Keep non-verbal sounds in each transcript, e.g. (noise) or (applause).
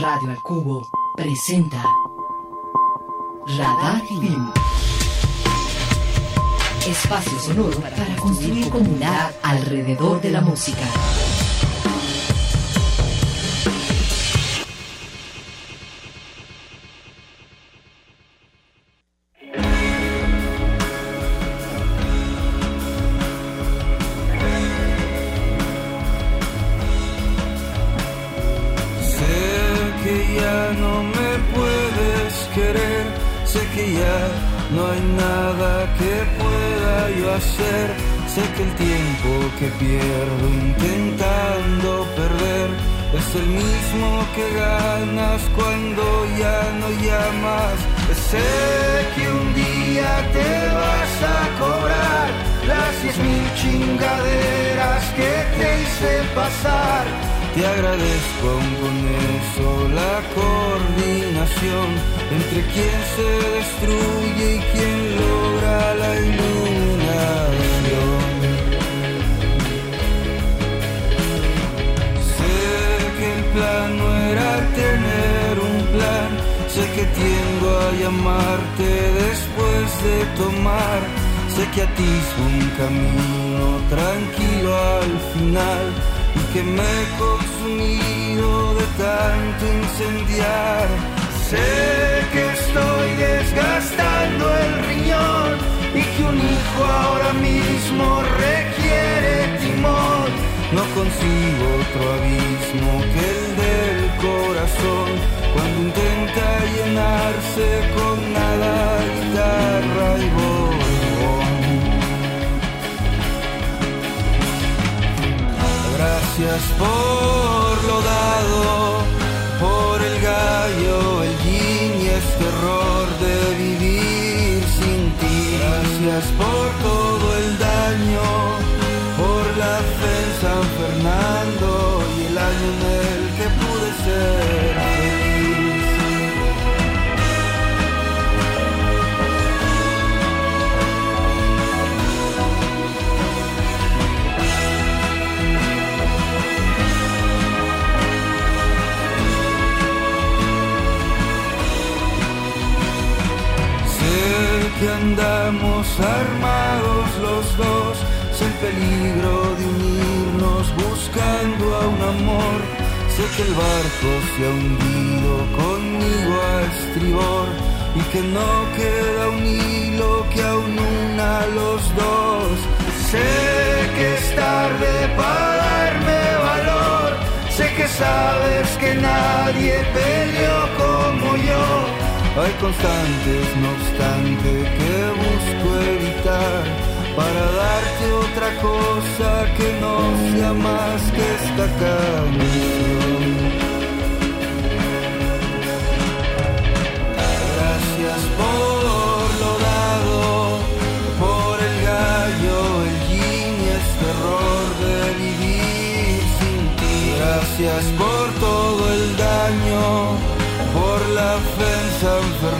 Radio al Cubo presenta Radar Film. Espacio sonoro para construir comunidad alrededor de la música. Se destruye y quien logra la iluminación. plan no era tener un plan. Sé que tiendo a llamarte después de tomar. Sé que atisbo un camino tranquilo al final y que me he consumido de tanto incendiar. Sé que estoy desgastando el riñón y que un hijo ahora mismo requiere timón. No consigo otro abismo que el del corazón cuando intenta llenarse con nada, guitarra y borbón. Gracias por lo dado, por el gallo, Por todo el daño, por la fe en San Fernando y el año en andamos armados los dos, sin peligro de unirnos, buscando a un amor. Sé que el barco se ha hundido conmigo a estribor y que no queda un hilo que aún una los dos. Sé que es tarde para darme valor, sé que sabes que nadie peleó como yo. Hay constantes, no obstante, que busco evitar para darte otra cosa que no sea más que esta canción.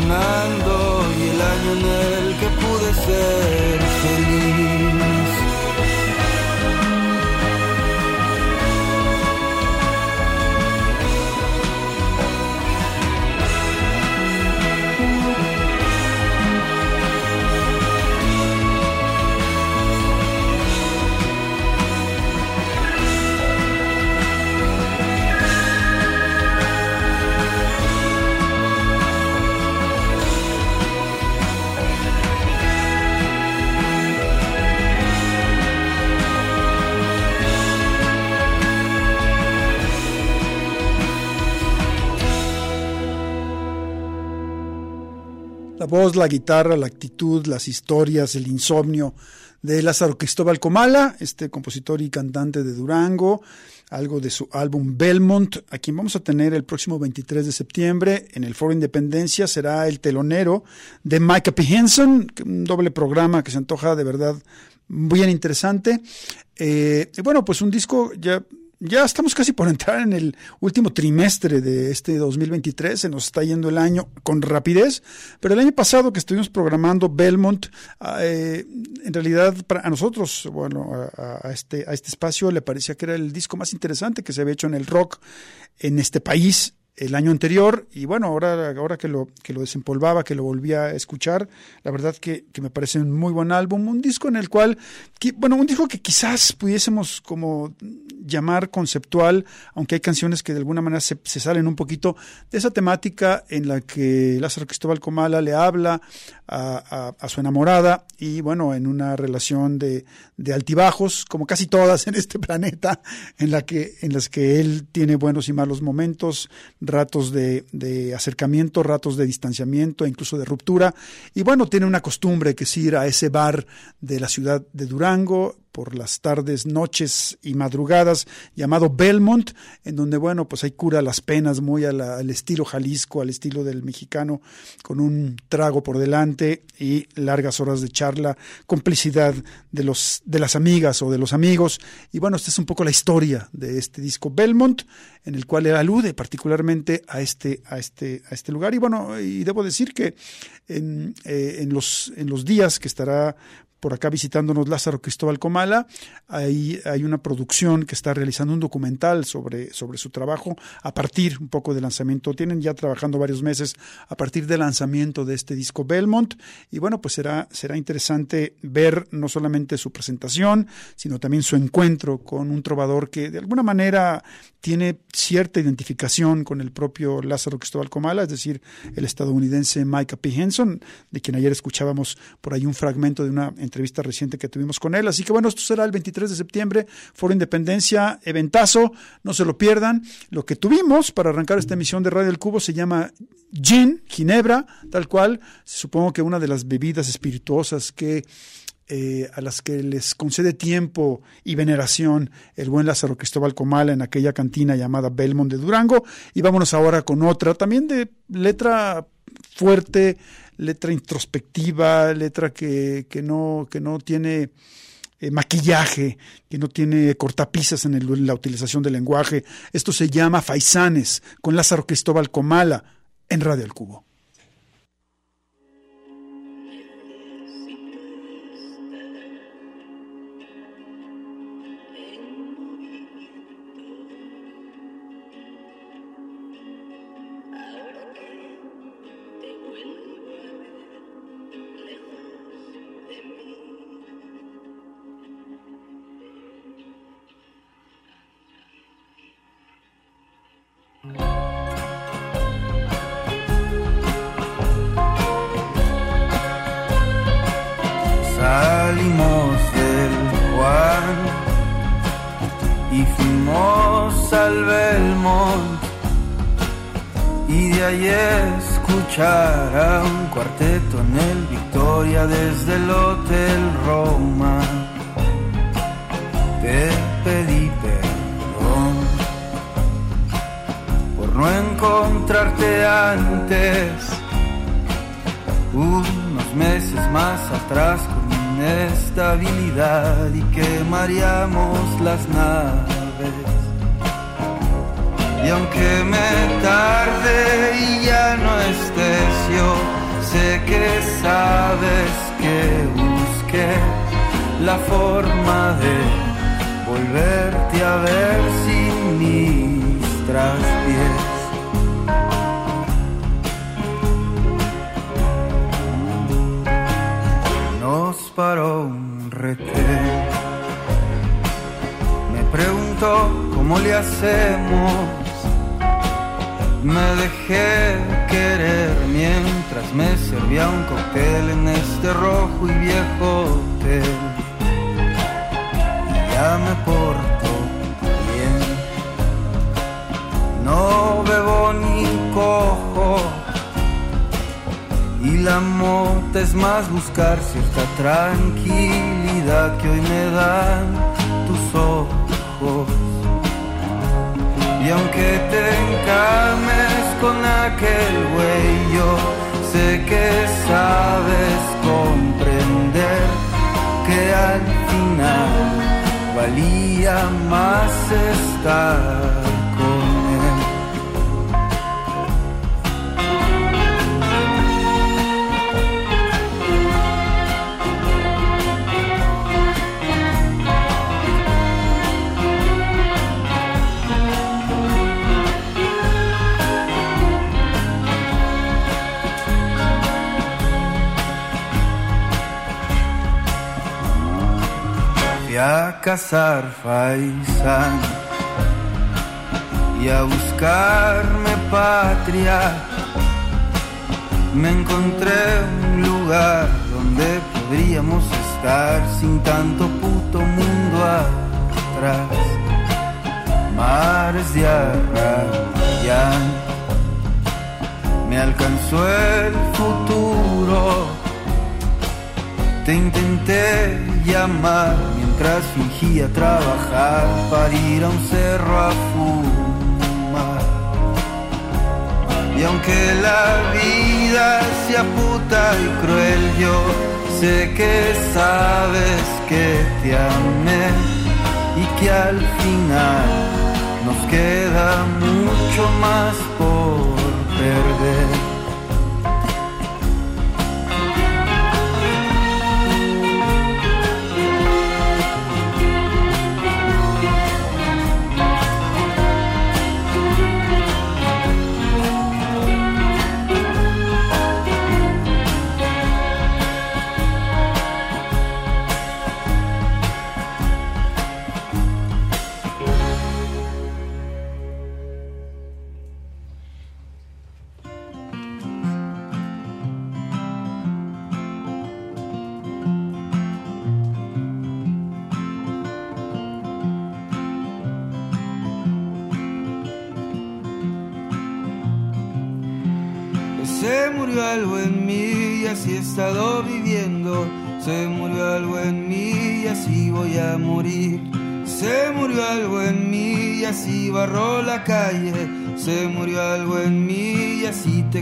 Y el año en el que pude ser voz, la guitarra, la actitud, las historias, el insomnio de Lázaro Cristóbal Comala, este compositor y cantante de Durango, algo de su álbum Belmont, a quien vamos a tener el próximo 23 de septiembre en el Foro Independencia, será el telonero de Micah P. Henson, un doble programa que se antoja de verdad bien interesante. Eh, y bueno, pues un disco ya ya estamos casi por entrar en el último trimestre de este 2023, se nos está yendo el año con rapidez, pero el año pasado que estuvimos programando Belmont, eh, en realidad para a nosotros, bueno, a, este, a este espacio le parecía que era el disco más interesante que se había hecho en el rock en este país el año anterior y bueno, ahora, ahora que, lo, que lo desempolvaba, que lo volvía a escuchar, la verdad que, que, me parece un muy buen álbum, un disco en el cual, bueno, un disco que quizás pudiésemos como llamar conceptual, aunque hay canciones que de alguna manera se, salen un poquito de esa temática en la que Lázaro Cristóbal Comala le habla a, a, a su enamorada y bueno, en una relación de, de, altibajos, como casi todas en este planeta, en, la que, en las que él tiene buenos y malos momentos, ratos de, de acercamiento, ratos de distanciamiento, incluso de ruptura. Y bueno, tiene una costumbre que es ir a ese bar de la ciudad de Durango, por las tardes, noches y madrugadas, llamado Belmont, en donde, bueno, pues hay cura las penas muy al estilo Jalisco, al estilo del mexicano, con un trago por delante y largas horas de charla, complicidad de, los, de las amigas o de los amigos. Y bueno, esta es un poco la historia de este disco Belmont, en el cual él alude particularmente a este, a este, a este lugar. Y bueno, y debo decir que en, eh, en, los, en los días que estará por acá visitándonos Lázaro Cristóbal Comala. Hay, hay una producción que está realizando un documental sobre, sobre su trabajo a partir un poco del lanzamiento. Tienen ya trabajando varios meses a partir del lanzamiento de este disco Belmont. Y bueno, pues será, será interesante ver no solamente su presentación, sino también su encuentro con un trovador que de alguna manera tiene cierta identificación con el propio Lázaro Cristóbal Comala, es decir, el estadounidense Micah P. Henson, de quien ayer escuchábamos por ahí un fragmento de una entrevista reciente que tuvimos con él. Así que bueno, esto será el 23 de septiembre, Foro Independencia, eventazo, no se lo pierdan. Lo que tuvimos para arrancar esta emisión de Radio del Cubo se llama gin, ginebra, tal cual. Supongo que una de las bebidas espirituosas que eh, a las que les concede tiempo y veneración el buen Lázaro Cristóbal Comala en aquella cantina llamada Belmont de Durango. Y vámonos ahora con otra, también de letra fuerte, letra introspectiva, letra que, que, no, que no tiene eh, maquillaje, que no tiene cortapisas en, el, en la utilización del lenguaje. Esto se llama Faisanes, con Lázaro Cristóbal Comala en Radio El Cubo. Y de ahí escuchar a un cuarteto en el Victoria desde el Hotel Roma. Te pedí perdón por no encontrarte antes, unos meses más atrás con inestabilidad y que mareamos las naves. Y aunque me tarde y ya no estés yo, sé que sabes que busqué la forma de volverte a ver sin mis traspiés. Nos paró un retén. Me preguntó cómo le hacemos me dejé querer mientras me servía un cóctel en este rojo y viejo hotel. Y ya me porto bien. No bebo ni cojo. Y la mota es más buscar cierta tranquilidad que hoy me dan tus ojos. Y aunque te encames con aquel güey, sé que sabes cazar faisán y a buscarme patria. Me encontré un lugar donde podríamos estar sin tanto puto mundo atrás. Mares de arrayán, me alcanzó el futuro. Te intenté llamar mientras fingía trabajar para ir a un cerro a fumar. Y aunque la vida sea puta y cruel, yo sé que sabes que te amé y que al final nos queda mucho más por perder.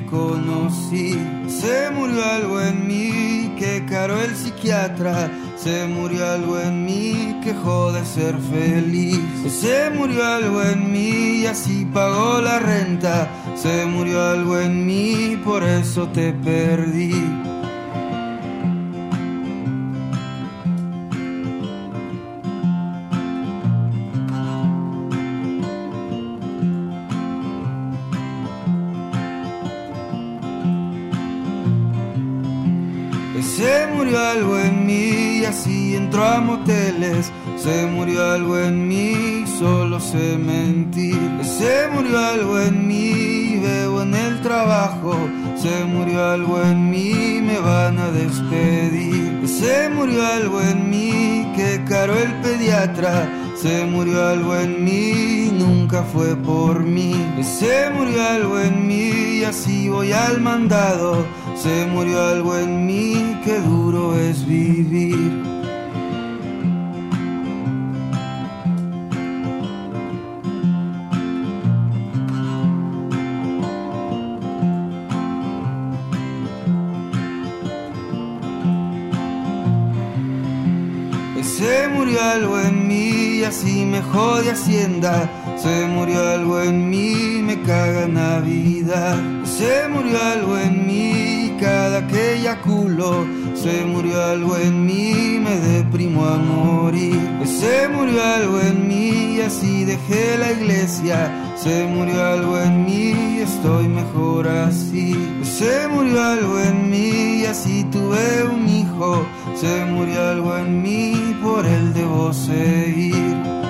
Conocí. Se murió algo en mí que caro el psiquiatra. Se murió algo en mí que jode ser feliz. Se murió algo en mí y así pagó la renta. Se murió algo en mí, por eso te perdí. Moteles. Se murió algo en mí, solo sé mentir. Se murió algo en mí, veo en el trabajo. Se murió algo en mí, me van a despedir. Se murió algo en mí, que caro el pediatra. Se murió algo en mí, nunca fue por mí. Se murió algo en mí y así voy al mandado. Se murió algo en mí, qué duro es vivir. Murió algo en mí y así me jode Hacienda. Se murió algo en mí, me caga Navidad. Se murió algo en mí, cada que eyaculo. Se murió algo en mí, me deprimo a morir. Se murió algo en mí y así dejé la iglesia. Se murió algo en mí, estoy mejor así. Se murió algo en mí y así tuve un hijo. Se murió algo en mí, por él debo seguir.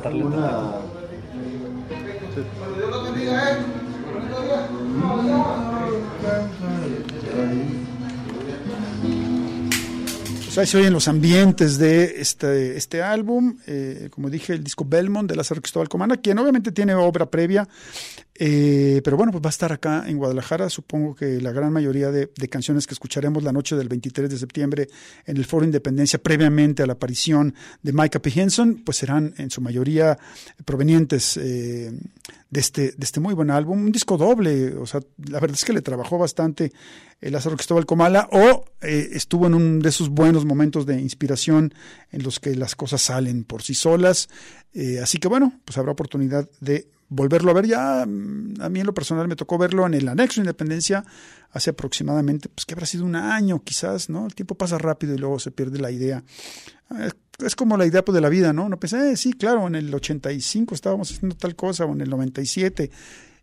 Cantarle. Una. Pues ahí se oyen los ambientes de este, este álbum, eh, como dije, el disco Belmont de Lázaro Cristóbal Comana, quien obviamente tiene obra previa, eh, pero bueno, pues va a estar acá en Guadalajara. Supongo que la gran mayoría de, canciones que escucharemos la noche del 23 de septiembre en el Foro Independencia, previamente a la aparición de Micah P. Henson, pues serán en su mayoría provenientes eh, de, este, de este muy buen álbum. Un disco doble, o sea, la verdad es que le trabajó bastante el Lázaro Cristóbal Comala o eh, estuvo en un de esos buenos momentos de inspiración en los que las cosas salen por sí solas. Eh, así que bueno, pues habrá oportunidad de volverlo a ver. Ya mm, a mí en lo personal me tocó verlo en el anexo de Independencia hace aproximadamente, pues que habrá sido un año quizás, ¿no? El tiempo pasa rápido y luego se pierde la idea. Es, como la idea pues, de la vida, ¿no? Uno piensa, eh, sí, claro, en el 85 estábamos haciendo tal cosa o en el 97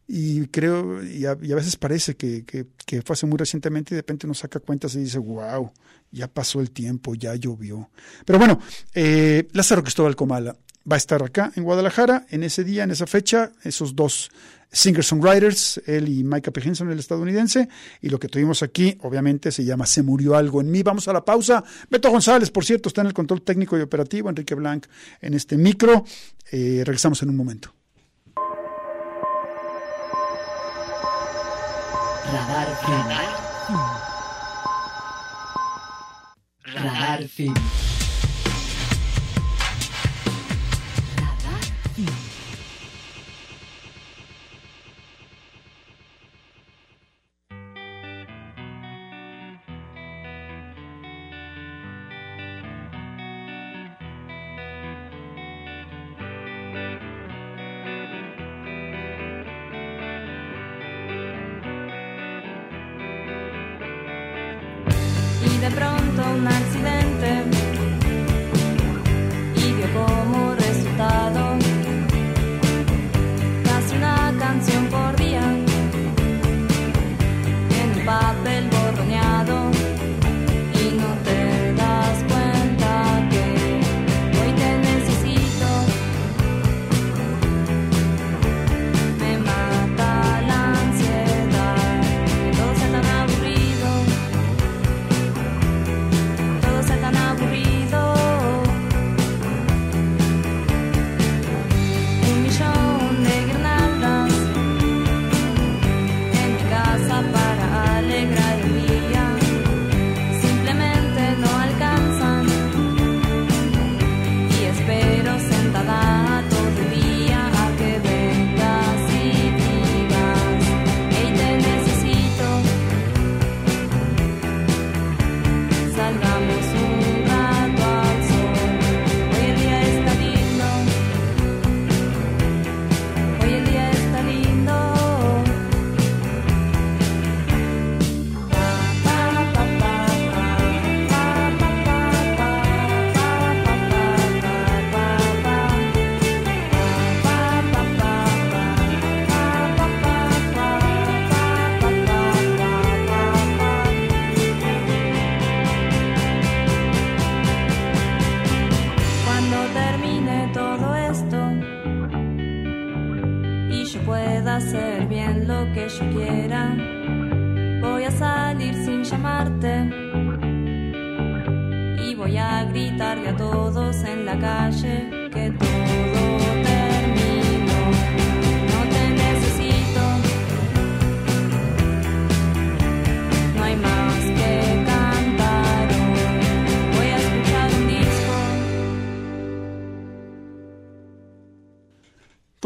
y creo, y a, veces parece que, que, fue hace muy recientemente y de repente uno saca cuentas y dice, wow, ya pasó el tiempo, ya llovió. Pero bueno, eh, Lázaro Cristóbal Comala va a estar acá en Guadalajara en ese día, en esa fecha, esos dos singer-songwriters, él y Micah P. Henson, el estadounidense, y lo que tuvimos aquí, obviamente, se llama Se murió algo en mí. Vamos a la pausa. Beto González, por cierto, está en el control técnico y operativo, Enrique Blanc en este micro. Eh, regresamos en un momento. Radar Radar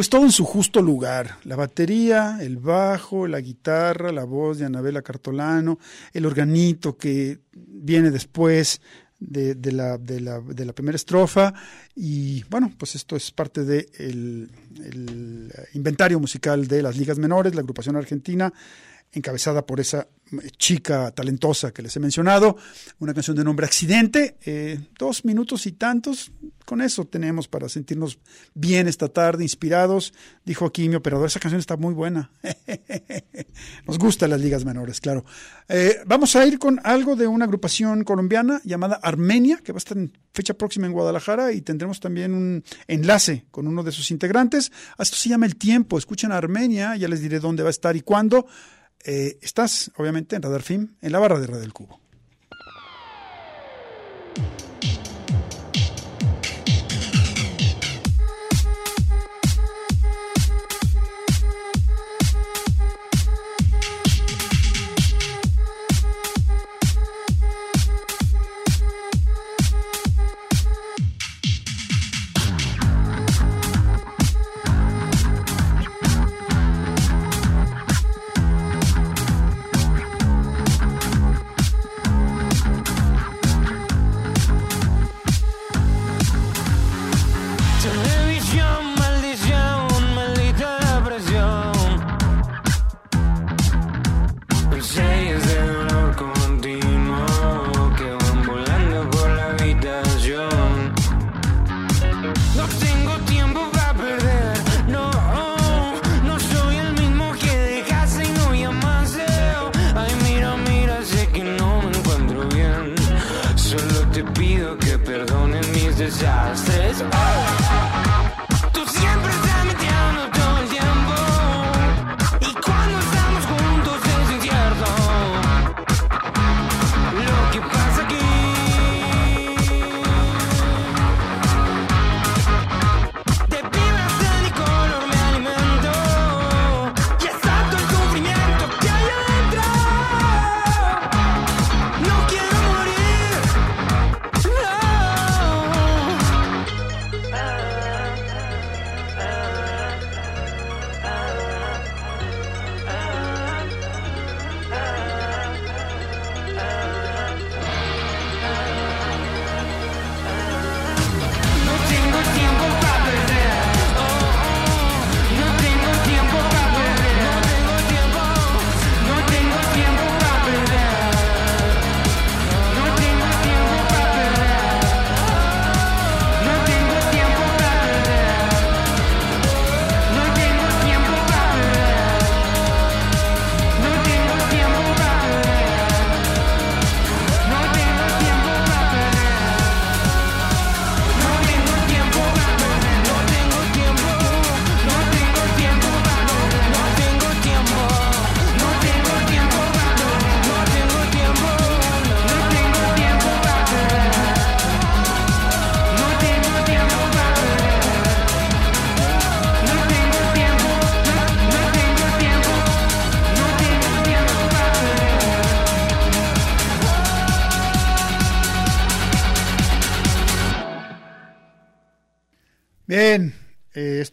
pues todo en su justo lugar. La batería, el bajo, la guitarra, la voz de Anabela Cartolano, el organito que viene después de, la, de, la, de la, primera estrofa. Y bueno, pues esto es parte del el inventario musical de las ligas menores, la agrupación argentina, encabezada por esa chica talentosa que les he mencionado, una canción de nombre Accidente, eh, dos minutos y tantos, con eso tenemos para sentirnos bien esta tarde, inspirados. Dijo aquí mi operador, esa canción está muy buena. (laughs) Nos gustan las ligas menores, claro. Eh, vamos a ir con algo de una agrupación colombiana llamada Armenia, que va a estar en fecha próxima en Guadalajara y tendremos también un enlace con uno de sus integrantes. Esto se llama El Tiempo. Escuchen a Armenia, ya les diré dónde va a estar y cuándo. Eh, estás, obviamente, en Radar Film, en la barra de Radio del Cubo.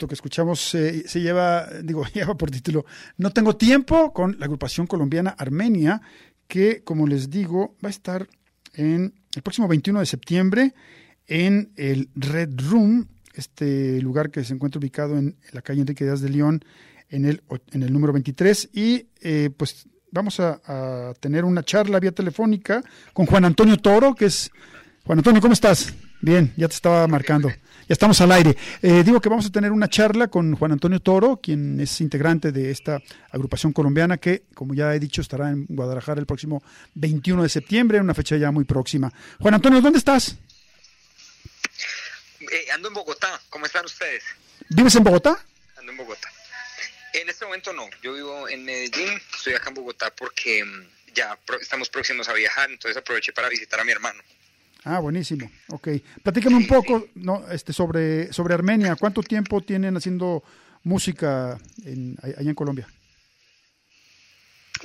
Que escuchamos eh, se lleva, digo, (laughs) lleva por título No tengo tiempo con la agrupación colombiana Armenia, que como les digo va a estar en el próximo 21 de septiembre en el Red Room, este lugar que se encuentra ubicado en la calle Enrique Díaz de León, en el, en el número 23. Y eh, pues vamos a tener una charla vía telefónica con Juan Antonio Toro, que es... Juan Antonio, ¿cómo estás? Bien, ya te estaba marcando. Ya estamos al aire. Eh, digo que vamos a tener una charla con Juan Antonio Toro, quien es integrante de esta agrupación colombiana que, como ya he dicho, estará en Guadalajara el próximo 21 de septiembre, una fecha ya muy próxima. Juan Antonio, ¿dónde estás? Eh, ando en Bogotá. ¿Cómo están ustedes? ¿Vives en Bogotá? Ando en Bogotá. En este momento no. Yo vivo en Medellín. Estoy acá en Bogotá porque mm, ya estamos próximos a viajar. Entonces aproveché para visitar a mi hermano. Ah, buenísimo. Ok. Platícame un poco no, este, sobre, sobre Armenia. ¿Cuánto tiempo tienen haciendo música en, allá en Colombia?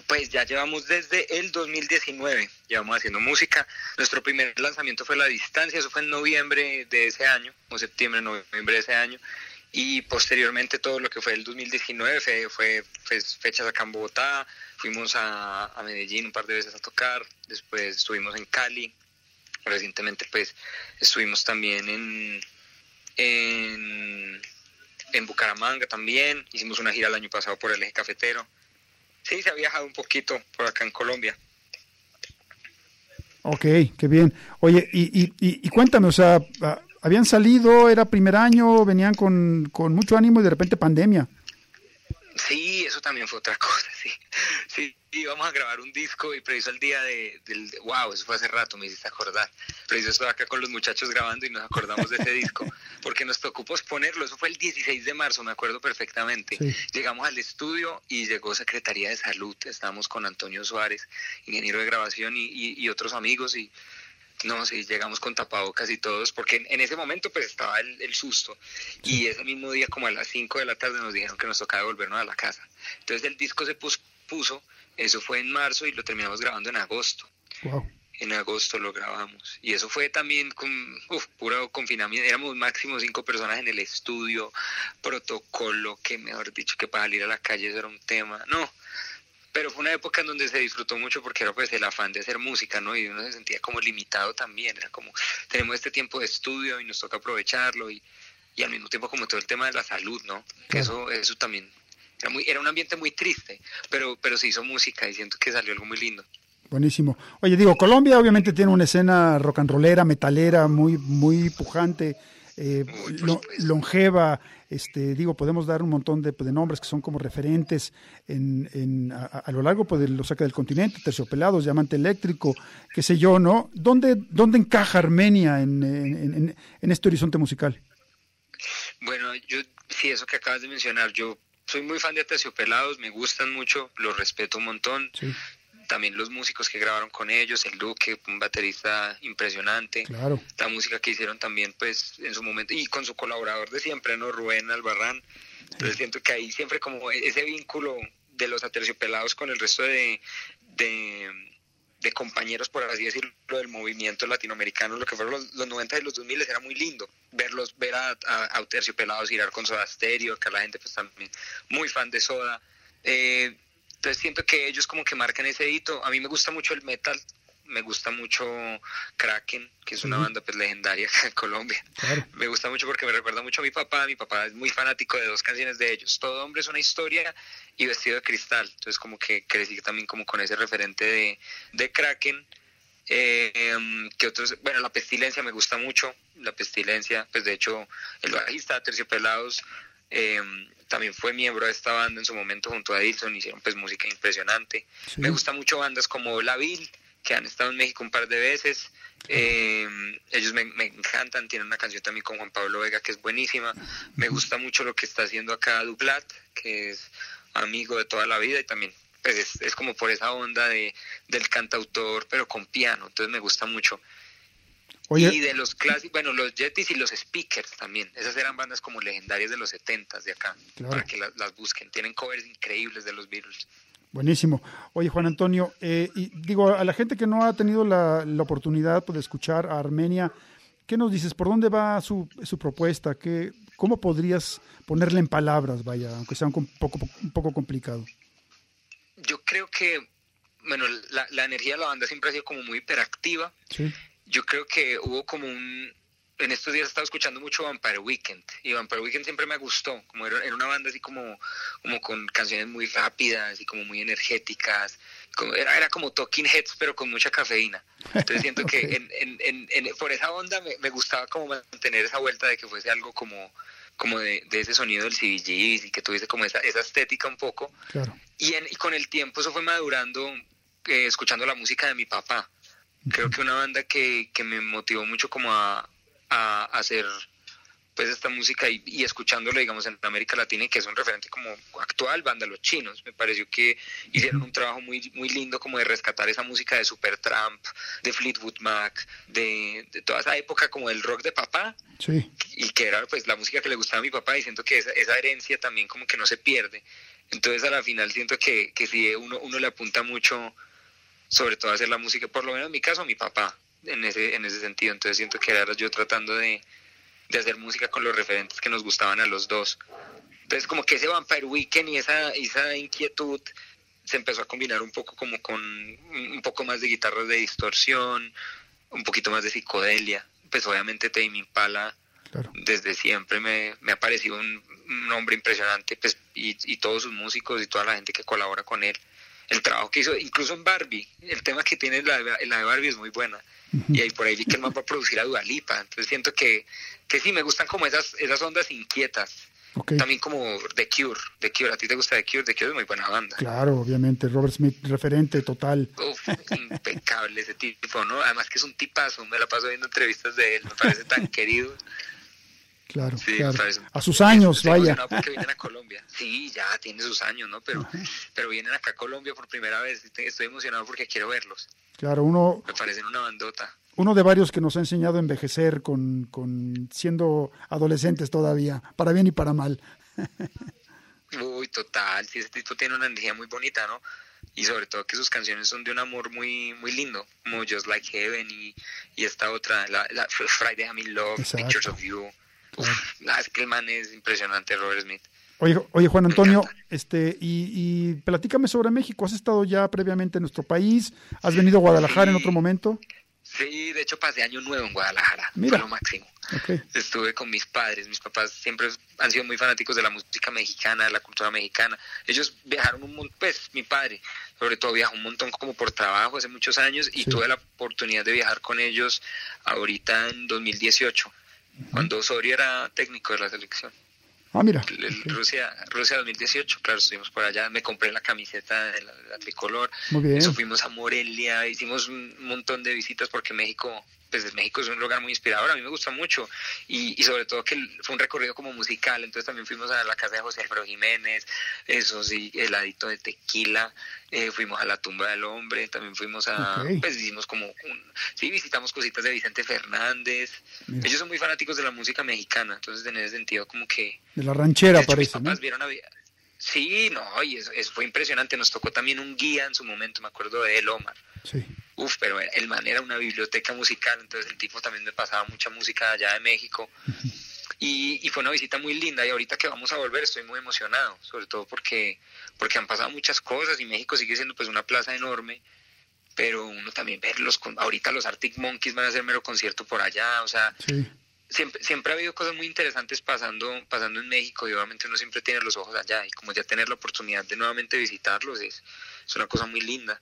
Pues ya llevamos desde el 2019, llevamos haciendo música. Nuestro primer lanzamiento fue La Distancia, eso fue en noviembre de ese año, o septiembre, noviembre de ese año. Y posteriormente todo lo que fue el 2019 fue, fue, fue fechas acá en Bogotá, fuimos a, a Medellín un par de veces a tocar, después estuvimos en Cali, recientemente pues estuvimos también en, en, en Bucaramanga también, hicimos una gira el año pasado por el eje cafetero. Sí, se ha viajado un poquito por acá en Colombia. Ok, qué bien. Oye, y, y, y, cuéntame, o sea, ah, habían salido, era primer año, venían con, con mucho ánimo y de repente pandemia. Sí, eso también fue otra (laughs) cosa, sí. Sí, íbamos a grabar un disco y preciso el día de, del... Wow, eso fue hace rato, me hiciste acordar. Preciso estaba acá con los muchachos grabando y nos acordamos de ese disco, (laughs) porque nos tocó posponerlo, eso fue el 16 de marzo, me acuerdo perfectamente. Sí. Llegamos al estudio y llegó Secretaría de Salud, estábamos con Antonio Suárez, ingeniero de grabación y, y, y otros amigos y... No, sí, llegamos con tapabocas y todos, porque en, ese momento pues estaba el, el susto. Y ese mismo día, como a las 5 de la tarde, nos dijeron que nos tocaba devolvernos a la casa. Entonces el disco se puso, eso fue en marzo y lo terminamos grabando en agosto. Wow. En agosto lo grabamos. Y eso fue también con uf, puro confinamiento. Éramos máximo cinco personas en el estudio, protocolo, que mejor dicho, que para salir a la calle eso era un tema. No, pero fue una época en donde se disfrutó mucho porque era pues el afán de hacer música, ¿no? Y uno se sentía como limitado también, era como, tenemos este tiempo de estudio y nos toca aprovecharlo y, y al mismo tiempo como todo el tema de la salud, ¿no? Que eso, eso también, era, muy, era un ambiente muy triste, pero, pero se hizo música y siento que salió algo muy lindo. Buenísimo. Oye, digo, Colombia obviamente tiene una escena rock and rollera, metalera, muy, muy pujante. Eh, lo- longeva, este, digo, podemos dar un montón de, de nombres que son como referentes en, en- a, a lo largo pues, de lo saca del continente, Terciopelados, Diamante Eléctrico, qué sé yo, ¿no? ¿Dónde, dónde encaja Armenia en, en- en- en este horizonte musical? Bueno, yo, sí, eso que acabas de mencionar, yo soy muy fan de Terciopelados, me gustan mucho, los respeto un montón. Sí, También los músicos que grabaron con ellos, el Duque, un baterista impresionante. claro. La música que hicieron también, pues, en su momento, y con su colaborador de siempre, ¿no? Rubén Albarrán. Entonces siento que ahí siempre como ese vínculo de los aterciopelados con el resto de, de, de compañeros, por así decirlo, del movimiento latinoamericano, lo que fueron los, los 90 y los 2000 era muy lindo verlos, ver a, a, a Terciopelados girar con Soda Stereo, que la gente pues también muy fan de Soda. Eh, entonces siento que ellos como que marcan ese hito. A mí me gusta mucho el metal, me gusta mucho Kraken, que es una banda pues legendaria en Colombia. Claro. Me gusta mucho porque me recuerda mucho a mi papá. Mi papá es muy fanático de dos canciones de ellos. Todo hombre es una historia y vestido de cristal. Entonces como que crecí también como con ese referente de, de Kraken. Eh, em, que otros, bueno, la pestilencia me gusta mucho. La pestilencia, pues de hecho, el bajista Terciopelados eh, también fue miembro de esta banda en su momento junto a Edilson. Hicieron pues música impresionante. Sí. Me gusta mucho bandas como La Vil, que han estado en México un par de veces. Eh, ellos me, me encantan, tienen una canción también con Juan Pablo Vega que es buenísima. Me gusta mucho lo que está haciendo acá Duplat, que es amigo de toda la vida y también pues es, es como por esa onda de, del cantautor, pero con piano, entonces me gusta mucho. Oye, Y de los clásicos, bueno, los Yetis y los Speakers también, esas eran bandas como legendarias de los 70 de acá, Claro. para que las, las busquen, tienen covers increíbles de los Beatles. Buenísimo. Oye, Juan Antonio, eh, y digo, a la gente que no ha tenido la, la oportunidad pues, de escuchar a Armenia, ¿qué nos dices? ¿Por dónde va su, su propuesta? ¿Qué, ¿Cómo podrías ponerle en palabras, vaya, aunque sea un poco, un poco complicado? Yo creo que, bueno, la, la energía de la banda siempre ha sido como muy hiperactiva. Sí, Yo creo que hubo como un... En estos días he estado escuchando mucho Vampire Weekend y Vampire Weekend siempre me gustó, como era, era una banda así como, como con canciones muy rápidas y como muy energéticas, como- era, era como Talking Heads pero con mucha cafeína. Entonces siento (laughs) que en, en, en- en- por esa onda me, me gustaba como mantener esa vuelta de que fuese algo como, como de, de ese sonido del CBGB y que tuviese como esa, esa estética un poco. claro. Y, en- y con el tiempo eso fue madurando eh, escuchando la música de mi papá. Creo que una banda que, que me motivó mucho como a, a hacer pues esta música y, y escuchándolo digamos en América Latina y que es un referente como actual, banda Los Chinos. Me pareció que hicieron un trabajo muy, muy lindo como de rescatar esa música de Supertramp, de Fleetwood Mac, de, de toda esa época como del rock de papá Sí, y que era pues la música que le gustaba a mi papá y siento que esa, esa herencia también como que no se pierde. Entonces a la final siento que, que si uno, uno le apunta mucho sobre todo hacer la música, por lo menos en mi caso mi papá, en ese, en ese sentido. Entonces siento que era yo tratando de, de hacer música con los referentes que nos gustaban a los dos. Entonces como que ese Vampire Weekend y esa, esa inquietud se empezó a combinar un poco como con un poco más de guitarras de distorsión, un poquito más de psicodelia. Pues obviamente Tame Impala claro. desde siempre me, me ha parecido un, un hombre impresionante pues, y, y todos sus músicos y toda la gente que colabora con él. El trabajo que hizo, incluso en Barbie, el tema que tiene la, de- la de Barbie es muy buena. Y ahí por ahí vi que el man va a producir a Dualipa. Entonces siento que, que sí, me gustan como esas, esas ondas inquietas. También como The Cure. The Cure, ¿a ti te gusta The Cure? The Cure es muy buena banda. Claro, obviamente. Robert Smith, referente total. Uf, impecable ese tipo, ¿no? Además que es un tipazo, me la paso viendo entrevistas de él, me parece tan (laughs) querido. Claro, Sí, A sus años, Estoy vaya. emocionado porque vienen a Colombia. Sí, ya tiene sus años, ¿no? Pero, pero vienen acá a Colombia por primera vez. Estoy- Estoy emocionado porque quiero verlos. Claro, uno, Me parecen una bandota. uno de varios que nos ha enseñado a envejecer con, con siendo adolescentes todavía, para bien y para mal. (laughs) Uy, total. Sí, ese tipo tiene una energía muy bonita, ¿no? Y sobre todo que sus canciones son de un amor muy muy lindo, como Just Like Heaven y, y esta otra, la, la Friday I'm in Love, Exacto. Pictures of You. Uf, es que el man es impresionante, Robert Smith. Oye, oye Juan Antonio, este, y, y platícame sobre México. ¿Has estado ya previamente en nuestro país? ¿Has venido a Guadalajara en otro momento? Sí, de hecho pasé año nuevo en Guadalajara, Mira. fue lo máximo. Estuve con mis padres, mis papás siempre han sido muy fanáticos de la música mexicana, de la cultura mexicana. Ellos viajaron un montón, pues mi padre sobre todo viajó un montón como por trabajo hace muchos años y Sí. tuve la oportunidad de viajar con ellos ahorita en 2018. Cuando Osorio era técnico de la selección. Ah, mira. El- el ok. Rusia, Rusia 2018, claro, estuvimos por allá, me compré la camiseta de la, de la tricolor, Muy bien. eso fuimos a Morelia, hicimos un montón de visitas porque México, pues México es un lugar muy inspirador, a mí me gusta mucho y, y sobre todo que el- fue un recorrido como musical, entonces también fuimos a la casa de José Alfredo Jiménez, eso sí, heladito de tequila, eh, fuimos a la tumba del hombre, también fuimos a, pues hicimos como, un, sí, visitamos cositas de Vicente Fernández, Mira. ellos son muy fanáticos de la música mexicana, entonces en ese sentido como que... De la ranchera hecho, mis parece, ¿no? papás vieron a- Sí, no, y eso, eso fue impresionante. Nos tocó también un guía en su momento, me acuerdo de él, Omar. Sí. Uf, pero el man era una biblioteca musical, entonces el tipo también me pasaba mucha música allá de México. Y, y fue una visita muy linda y ahorita que vamos a volver estoy muy emocionado, sobre todo porque, porque han pasado muchas cosas y México sigue siendo pues una plaza enorme, pero uno también verlos, con, ahorita los Arctic Monkeys van a hacer mero concierto por allá, o sea, Sí. Siempre, siempre ha habido cosas muy interesantes pasando, pasando en México y obviamente uno siempre tiene los ojos allá y como ya tener la oportunidad de nuevamente visitarlos es, es una cosa muy linda.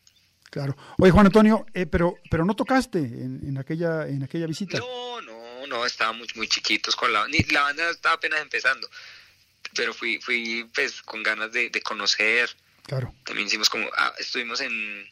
Claro. Oye, Juan Antonio, eh, pero, pero no tocaste en, en aquella, en aquella visita. No, no, no, estábamos muy chiquitos con la ni, la banda estaba apenas empezando, pero fui, fui pues con ganas de, de conocer, Claro. también hicimos como, ah, estuvimos en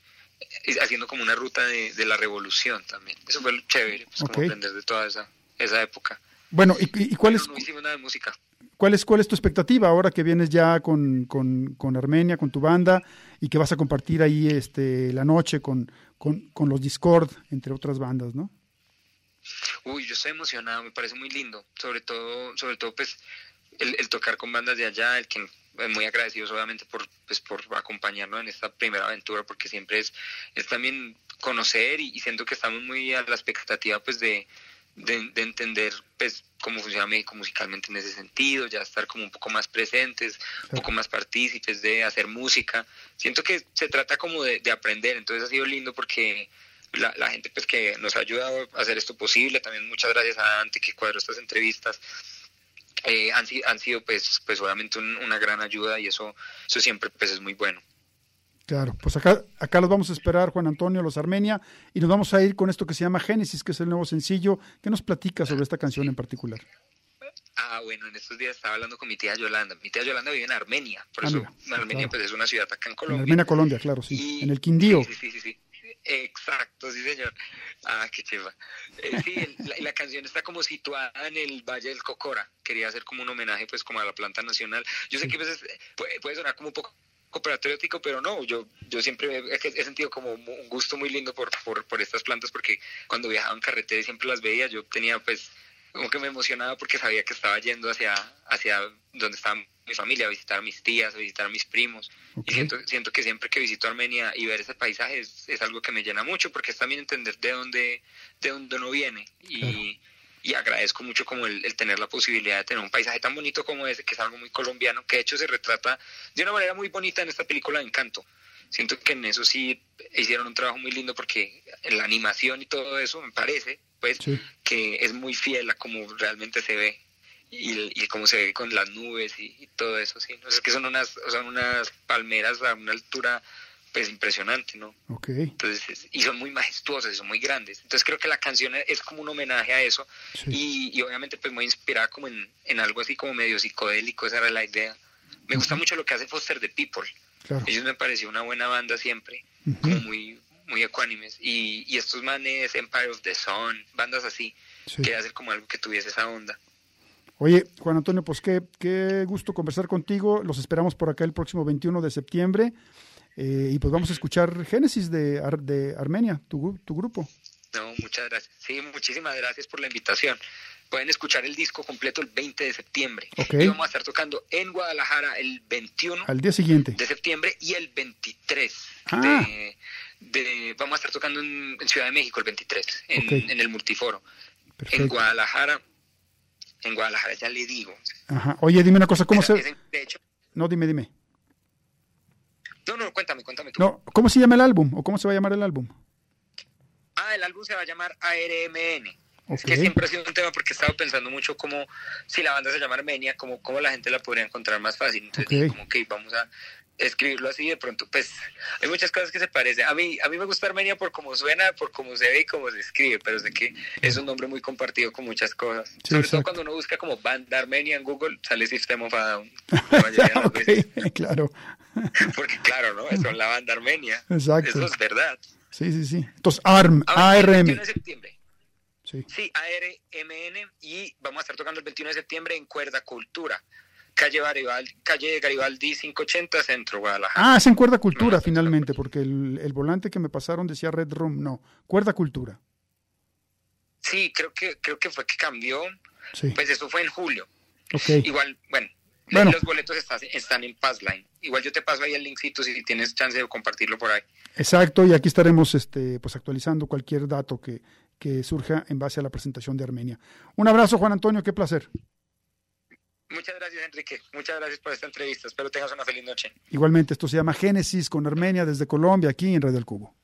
eh, haciendo como una ruta de, de la revolución también, eso fue chévere, pues Ok. como aprender de toda esa, esa época. Bueno, ¿y, y- cuál, es, no hicimos nada de música. cuál, es, cuál es tu expectativa ahora que vienes ya con, con, con Armenia, con tu banda, y que vas a compartir ahí este, la noche con, con, con los Discord, entre otras bandas, ¿no? Uy, yo estoy emocionado, me parece muy lindo, sobre todo, sobre todo pues el, el tocar con bandas de allá, el que eh, muy agradecidos obviamente por pues por acompañarnos en esta primera aventura, porque siempre es, es también conocer y, y siento que estamos muy a la expectativa pues de, de, de entender pues cómo funciona México musicalmente en ese sentido, ya estar como un poco más presentes, un poco más partícipes de hacer música. Siento que se trata como de, de aprender, entonces ha sido lindo porque la, la gente pues que nos ha ayudado a hacer esto posible, también muchas gracias a Ante que cuadró estas entrevistas, eh, han, han sido pues pues obviamente un- una gran ayuda y eso eso siempre pues es muy bueno. Claro, pues acá, acá los vamos a esperar, Juan Antonio, los Armenia, y nos vamos a ir con esto que se llama Génesis, que es el nuevo sencillo. ¿Qué nos platica sobre esta canción en particular? Ah, bueno, en estos días estaba hablando con mi tía Yolanda. Mi tía Yolanda vive en Armenia, por Ah, eso mira, Armenia claro. pues es una ciudad acá en En Colombia. Armenia, Colombia, claro, sí. Y- En el Quindío. Sí, sí, sí, sí. Exacto, sí, señor. Ah, qué chiva. Eh, sí, el- la, la canción está como situada en el Valle del Cocora. Quería hacer como un homenaje, pues, como a la planta nacional. Yo sé que a veces puede, puede sonar como un poco patriótico, pero no, yo yo siempre he, sentido como un gusto muy lindo por, por, por estas plantas, porque cuando viajaba en carretera y siempre las veía, yo tenía, pues, como que me emocionaba porque sabía que estaba yendo hacia, hacia donde estaba mi familia, a visitar a mis tías, a visitar a mis primos. Y siento, siento que siempre que visito Armenia y ver ese paisaje es, es algo que me llena mucho porque es también entender de dónde, de dónde uno viene. Y, y agradezco mucho como el, el tener la posibilidad de tener un paisaje tan bonito como ese, que es algo muy colombiano, que de hecho se retrata de una manera muy bonita en esta película de Encanto. Siento que en eso sí hicieron un trabajo muy lindo porque en la animación y todo eso me parece, pues, Sí. que es muy fiel a como realmente se ve y, y cómo se ve con las nubes y, y todo eso, sí. O sea, es que son unas, son unas palmeras a una altura pues impresionante, ¿no? Ok, Entonces, es- y son muy majestuosas son muy grandes. Entonces creo que la canción es como un homenaje a eso sí. y, y obviamente pues muy inspirada como en, en algo así como medio psicodélico, esa era la idea. Me gusta mucho lo que hace Foster the People. Claro. Ellos me pareció una buena banda siempre, como muy muy ecuánimes. Y, y estos manes, Empire of the Sun, bandas así, Sí. quería hacer como algo que tuviese esa onda. Oye, Juan Antonio, pues qué, qué gusto conversar contigo. Los esperamos por acá el próximo 21 de septiembre. Eh, y pues vamos a escuchar Génesis de, Ar- de Armenia, tu, tu grupo. No, muchas gracias. Sí, muchísimas gracias por la invitación. Pueden escuchar el disco completo el 20 de septiembre. Ok. Y vamos a estar tocando en Guadalajara el 21 Al día siguiente. de septiembre y el 23 Ah. de, de- vamos a estar tocando en, en Ciudad de México el 23 en, el multiforo en. Guadalajara en Guadalajara ya le digo Ajá. Oye, dime una cosa, ¿cómo se...? esa- de hecho No, dime, dime. No no cuéntame cuéntame tú No, ¿cómo se llama el álbum? ¿O cómo se va a llamar el álbum? ah el álbum se va a llamar ARMN es que siempre ha sido un tema porque he estado pensando mucho como si la banda se llama Armenia, como, cómo la gente la podría encontrar más fácil. Entonces dije como que vamos a, escribirlo así de pronto, pues hay muchas cosas que se parecen. A mí, a mí me gusta Armenia por cómo suena, por cómo se ve y cómo se escribe, pero sé que es un nombre muy compartido con muchas cosas. Sí, Sobre exacto. todo cuando uno busca como banda Armenia en Google, sale System of a Down. (laughs) (laughs) claro. (laughs) Porque claro, ¿no? Son la banda Armenia. Exacto. Eso es verdad. Sí, sí, sí. Entonces, ARM, Ahora, el ARM. 21 de septiembre. Sí. Sí, ARMN y vamos a estar tocando el 21 de septiembre en Cuerda Cultura, calle Garibaldi, calle Garibaldi 580, Centro, Guadalajara. Ah, es en Cuerda Cultura finalmente, porque el, el volante que me pasaron decía Red Room. No, Cuerda Cultura. Sí, creo que creo que fue que cambió. Sí. Pues eso fue en julio. Ok. Igual, bueno, Bueno. los boletos están, están en Passline. Igual yo te paso ahí el linkcito si tienes chance de compartirlo por ahí. Exacto, y aquí estaremos este, pues actualizando cualquier dato que, que surja en base a la presentación de Armenia. Un abrazo, Juan Antonio, qué placer. Muchas gracias, Enrique. Muchas gracias por esta entrevista. Espero tengas una feliz noche. Igualmente, esto se llama Génesis con Armenia desde Colombia, aquí en Red del Cubo.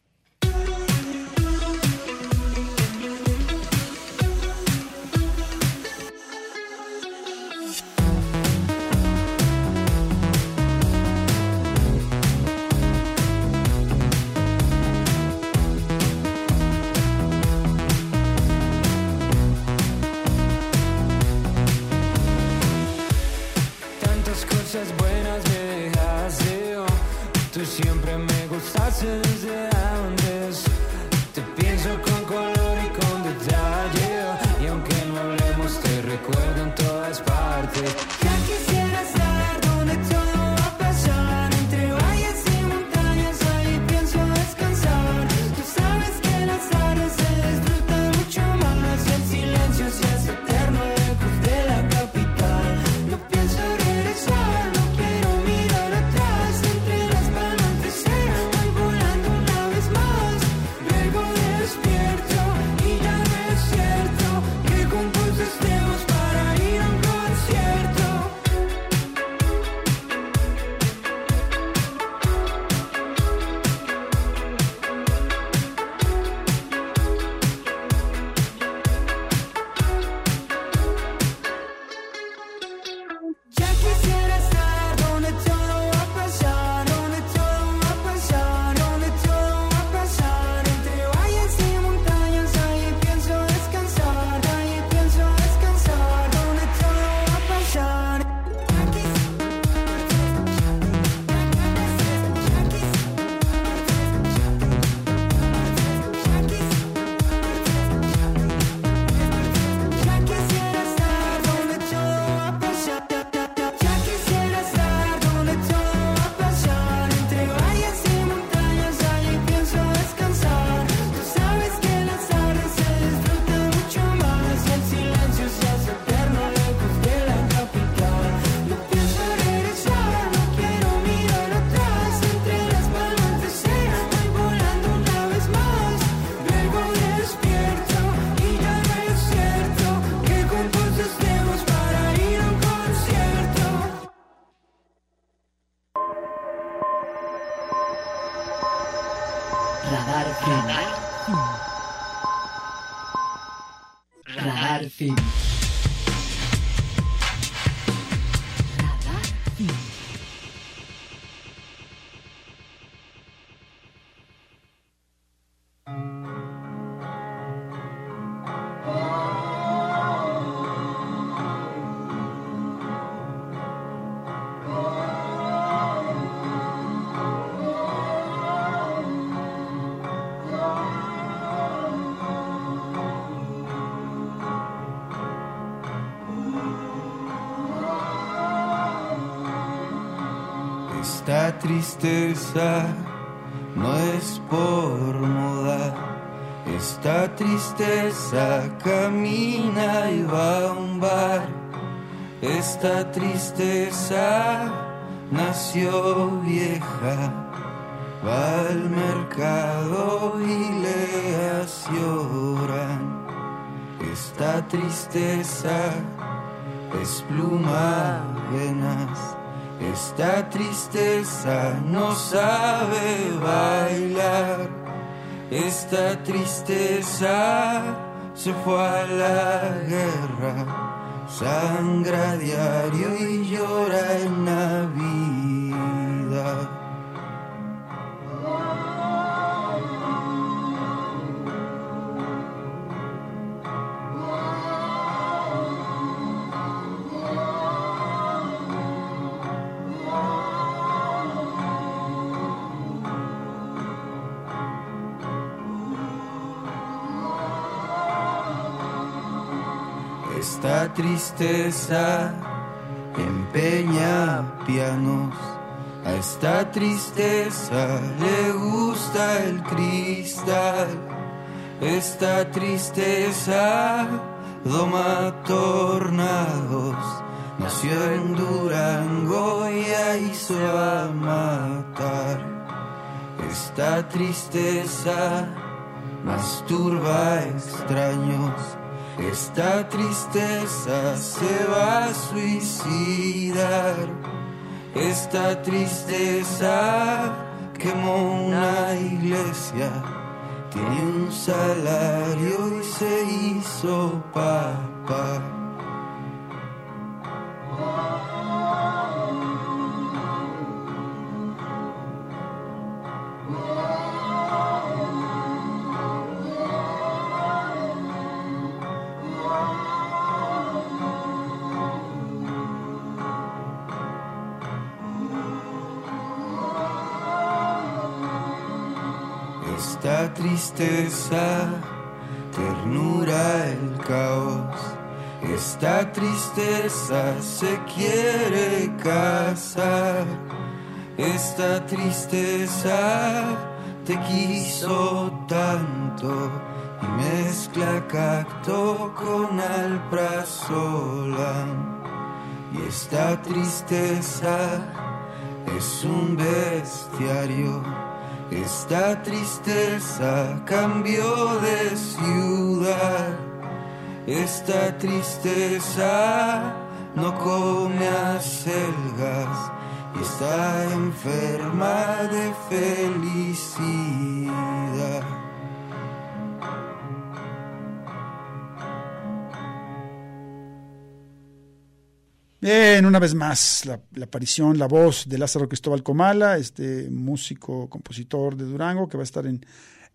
Tristeza no es por moda. Esta tristeza camina y va a un bar. Esta tristeza nació vieja. Va al mercado y le lloran. Esta tristeza es pluma venas. Esta tristeza no sabe bailar. Esta tristeza se fue a la guerra. Sangra diario y llora tristeza empeña pianos. A esta tristeza le gusta el cristal. Esta tristeza doma tornados. Nació en Durango y ahí se va a matar. Esta tristeza masturba extraños. Esta tristeza se va a suicidar. Esta tristeza quemó una iglesia. Tiene un salario y se hizo papá. Tristeza, ternura el caos. Esta tristeza se quiere casar. Esta tristeza te quiso tanto y mezcla cacto con alprazolam. Y esta tristeza es un bestiario. Esta tristeza cambió de ciudad. Esta tristeza no come acelgas y está enferma de felicidad. Bien, una vez más, la, aparición, la voz de Lázaro Cristóbal Comala, este músico, compositor de Durango, que va a estar en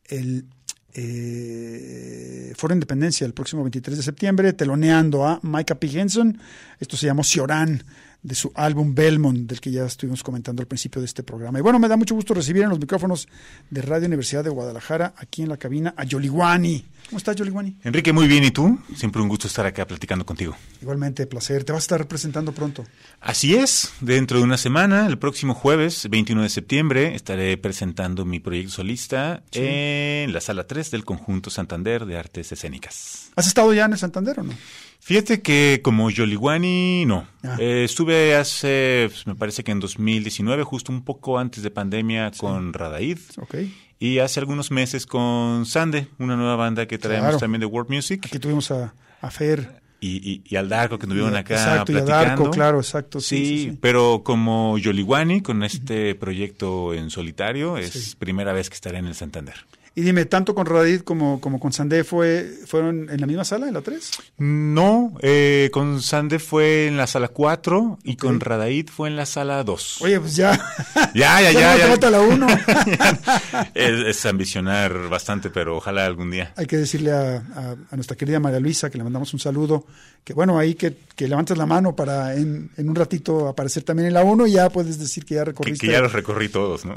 el eh, Foro Independencia el próximo 23 de septiembre, teloneando a Micah P. Henson. Esto se llamó Ciorán, de su álbum Belmont, del que ya estuvimos comentando al principio de este programa. Y bueno, me da mucho gusto recibir en los micrófonos de Radio Universidad de Guadalajara, aquí en la cabina, a Yoliwani. ¿Cómo estás, Yoliwani? Enrique, muy bien. ¿Y tú? Siempre un gusto estar acá platicando contigo. Igualmente, placer. Te vas a estar representando pronto. Así es. Dentro de una semana, el próximo jueves, 21 de septiembre, estaré presentando mi proyecto solista Sí. en la sala 3 del Conjunto Santander de Artes Escénicas. ¿Has estado ya en el Santander o no? Fíjate que como Yoliwani, no. Ah. Eh, estuve hace, pues, me parece que en 2019, justo un poco antes de pandemia, con Radaid. Ok. Y hace algunos meses con Sande, una nueva banda que traemos Claro. también de World Music. Aquí tuvimos a, a Fer. Y, y, y al Darko que estuvieron acá Exacto, y a platicando. Darko, claro, exacto. Sí, Sí, sí, sí. pero como Yoliwani, con este proyecto en solitario, es primera vez que estaré en el Santander. Y dime, tanto con Radid como, como con Sandé fue, fueron en la misma sala, en la 3? No, eh, con Sande fue en la sala 4 y Ok. con Radaid fue en la sala 2. Oye, pues ya. (laughs) ya, ya, (laughs) ya ya. no te ya. falta la uno. (laughs) es, es ambicionar bastante, pero ojalá algún día. Hay que decirle a, a- a nuestra querida María Luisa que le mandamos un saludo, que bueno, ahí que, que levantes la mano para en, en un ratito aparecer también en la 1 y ya puedes decir que ya Que, recorriste. que ya los recorrí todos, ¿no?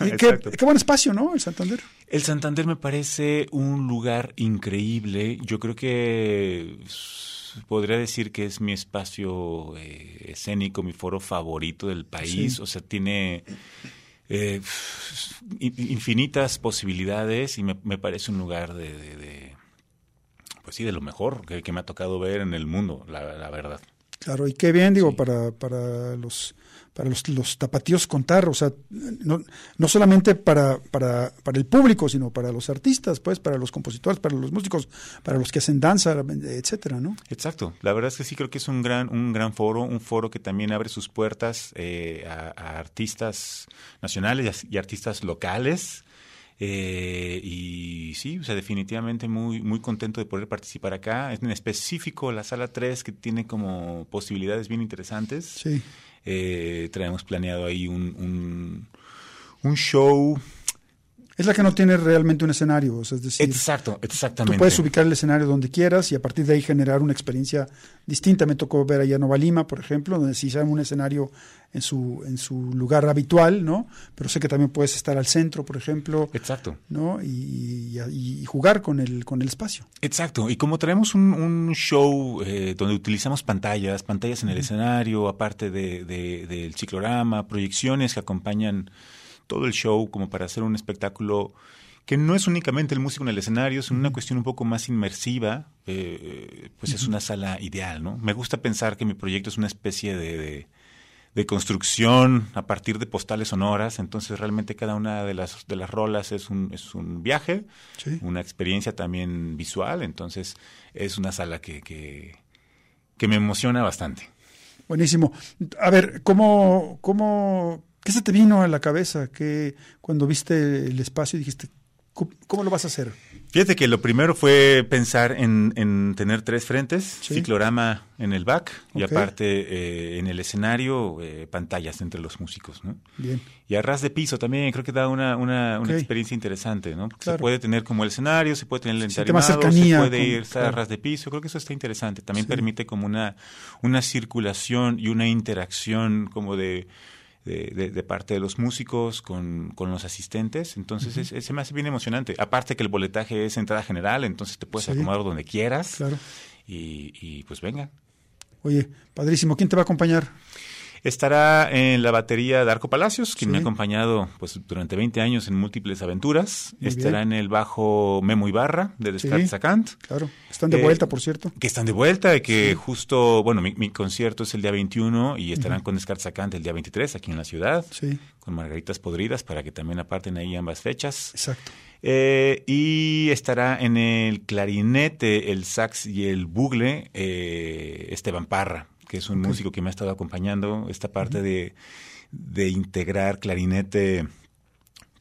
Y qué, qué buen espacio, ¿no? El Santander. El Santander me parece un lugar increíble. Yo creo que s- podría decir que es mi espacio eh, escénico, mi foro favorito del país. Sí. O sea, tiene eh, in- infinitas posibilidades y me, me parece un lugar de, de- de, pues sí, de lo mejor que, que me ha tocado ver en el mundo, la, la verdad. Claro, y qué bien, digo, Sí. para, para los para los, los tapatíos contar, o sea, no, no solamente para, para, para el público, sino para los artistas, pues, para los compositores, para los músicos, para los que hacen danza, etcétera, ¿no? Exacto. La verdad es que sí creo que es un gran, un gran foro, un foro que también abre sus puertas eh, a, artistas nacionales y artistas locales. Eh, y sí, o sea, definitivamente muy, muy contento de poder participar acá. En específico la sala 3 que tiene como posibilidades bien interesantes. Sí. Eh, traemos planeado ahí un, un, un show Es la que no tiene realmente un escenario, o sea, es decir, Exacto, tú exactamente. puedes ubicar el escenario donde quieras y a partir de ahí generar una experiencia distinta. Me tocó ver allá en Nova Lima, por ejemplo, donde sí hicieron un escenario en su, en su lugar habitual, ¿no? Pero sé que también puedes estar al centro, por ejemplo, Exacto. ¿no? Y, y- y jugar con el, con el espacio. Exacto, y como traemos un, un show eh, donde utilizamos pantallas, pantallas en el escenario, aparte de, de- del ciclorama, proyecciones que acompañan todo el show como para hacer un espectáculo que no es únicamente el músico en el escenario, es una cuestión un poco más inmersiva, eh, pues es una sala ideal, ¿no? Me gusta pensar que mi proyecto es una especie de, de- de construcción a partir de postales sonoras, entonces realmente cada una de las, de las rolas es un, es un viaje, Sí. una experiencia también visual, entonces es una sala que, que, que me emociona bastante. Buenísimo. A ver, ¿cómo, cómo, qué se te vino a la cabeza que cuando viste el espacio dijiste, ¿cómo, lo vas a hacer? Fíjate que lo primero fue pensar en, en tener tres frentes, Sí. ciclorama en el back y aparte eh, en el escenario eh, pantallas entre los músicos, ¿no? Bien. Y a ras de piso también, creo que da una, una, experiencia interesante, ¿no? Porque Claro. Se puede tener como el escenario, se puede tener el cercanía se puede con- ir a ras de piso, creo que eso está interesante. También Sí. permite como una, una circulación y una interacción como de, de, de- de parte de los músicos con, con los asistentes. Entonces es- es- se me hace bien emocionante. Aparte que el boletaje es entrada general, entonces te puedes Sí. acomodar donde quieras. Claro. Y, y pues venga. Oye, padrísimo. ¿Quién te va a acompañar? Estará en la batería Darko Palacios, quien Sí. me ha acompañado pues durante 20 años en múltiples aventuras. Muy Estará bien. en el bajo Memo Ibarra de Descartes Sí. Claro. Están de Eh, vuelta, por cierto. que están de vuelta y que justo, bueno, mi, mi concierto es el día 21 y estarán con Descartes a Kant el día 23 aquí en la ciudad, Sí, con Margaritas Podridas para que también aparten ahí ambas fechas. exacto. Eh, y estará en el clarinete, el sax y el bugle eh, Esteban Parra, que es un músico que me ha estado acompañando. Esta parte de, de integrar clarinete,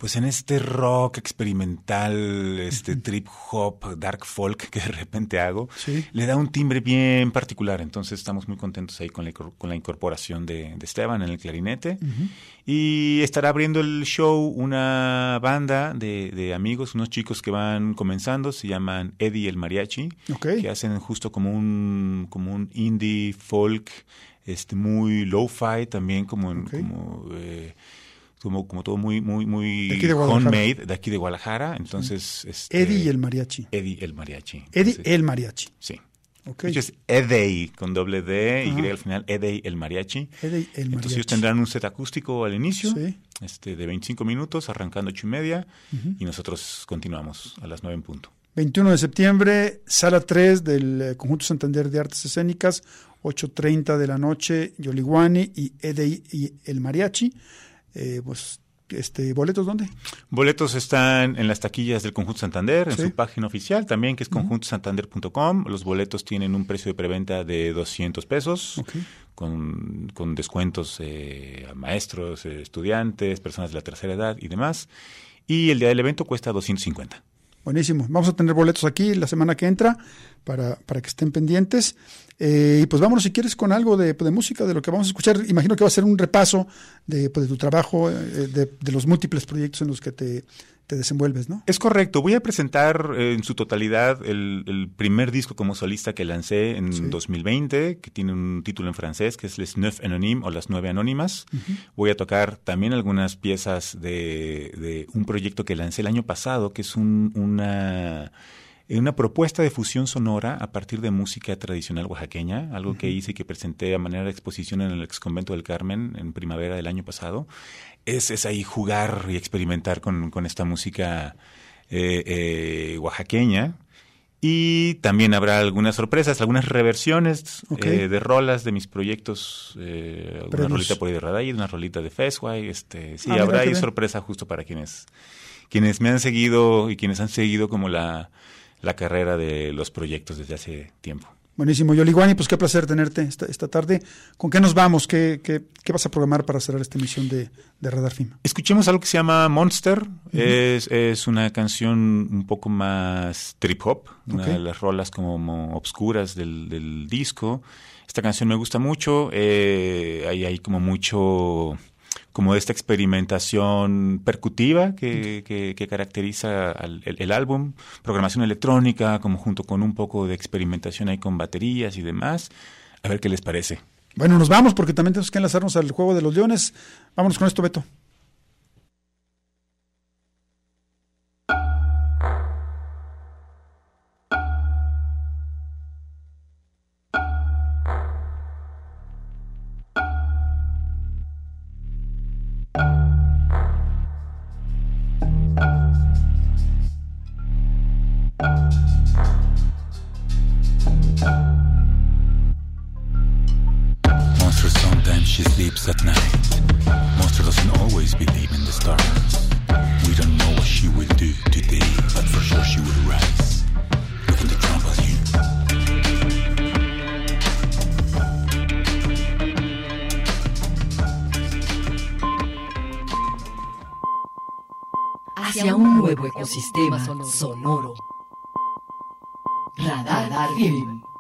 pues en este rock experimental, este trip hop, dark folk que de repente hago, Sí. le da un timbre bien particular. Entonces estamos muy contentos ahí con la, con la incorporación de, de Esteban en el clarinete. Y estará abriendo el show una banda de, de amigos, unos chicos que van comenzando, se llaman Eddie el Mariachi, Ok. que hacen justo como un, como un indie folk, este muy lo-fi también, como, como, eh, como, como todo muy, muy, muy De aquí de Guadalajara. homemade de aquí de Guadalajara. Entonces, este, Eddie y el mariachi. Eddie el Mariachi. Eddie Entonces, el mariachi. Sí. Ok. De hecho, es Eddie con doble D, Ajá. Y al final, Eddie el Mariachi. Eddie el Entonces mariachi. ellos tendrán un set acústico al inicio, Sí. este, de 25 minutos, arrancando ocho y media, y nosotros continuamos a las nueve en punto. 21 de septiembre, sala 3 del eh, Conjunto Santander de Artes Escénicas, 8.30 de la noche, Yoliguani y Eddie y el mariachi. Eh, pues, este, ¿boletos dónde? Boletos están en las taquillas del Conjunto Santander, en Sí. su página oficial también, que es conjuntosantander.com. Los boletos tienen un precio de preventa de 200 pesos, con, con descuentos eh, a maestros, eh, estudiantes, personas de la tercera edad y demás. Y el día del evento cuesta 250. Buenísimo. Vamos a tener boletos aquí la semana que entra para, para que estén pendientes. Eh, y pues vámonos si quieres con algo de, de música, de lo que vamos a escuchar. Imagino que va a ser un repaso de, pues, tu trabajo, eh, de, de los múltiples proyectos en los que te, te desenvuelves, ¿no? Es correcto. Voy a presentar eh, en su totalidad el, el primer disco como solista que lancé en Sí. 2020, que tiene un título en francés, que es Les Neuf Anonymes o Las Nueve Anónimas. Voy a tocar también algunas piezas de, de un proyecto que lancé el año pasado, que es un- una, una propuesta de fusión sonora a partir de música tradicional oaxaqueña, algo que hice y que presenté a manera de exposición en el ex convento del Carmen en primavera del año pasado. Es, es ahí jugar y experimentar con, con esta música eh, eh, oaxaqueña. Y también habrá algunas sorpresas, algunas reversiones eh, de rolas de mis proyectos. Eh, una rolita por ahí de Radai, una rolita de Fesway. Este, sí, Ah, habrá ahí sorpresa justo para quienes, quienes me han seguido y quienes han seguido como la, la carrera de los proyectos desde hace tiempo. Buenísimo. Yoliguani, pues qué placer tenerte esta, esta tarde. ¿Con qué nos vamos? ¿Qué, qué, qué vas a programar para cerrar esta emisión de, de Radar Film? Escuchemos algo que se llama Monster. es, es una canción un poco más trip hop, una de las rolas como obscuras del, del disco. Esta canción me gusta mucho. eh, hay, hay como mucho como esta experimentación percutiva que, que- que caracteriza al- el, el álbum, programación electrónica, como junto con un poco de experimentación ahí con baterías y demás. A ver qué les parece. Bueno, nos vamos porque también tenemos que enlazarnos al juego de los leones. Vámonos con esto, Beto. She sleeps at night. Monster doesn't always believe in the stars. We don't know what she will do today, but for sure she will rise. Looking to trample you. Hacia un nuevo ecosistema sonoro. Radar Film.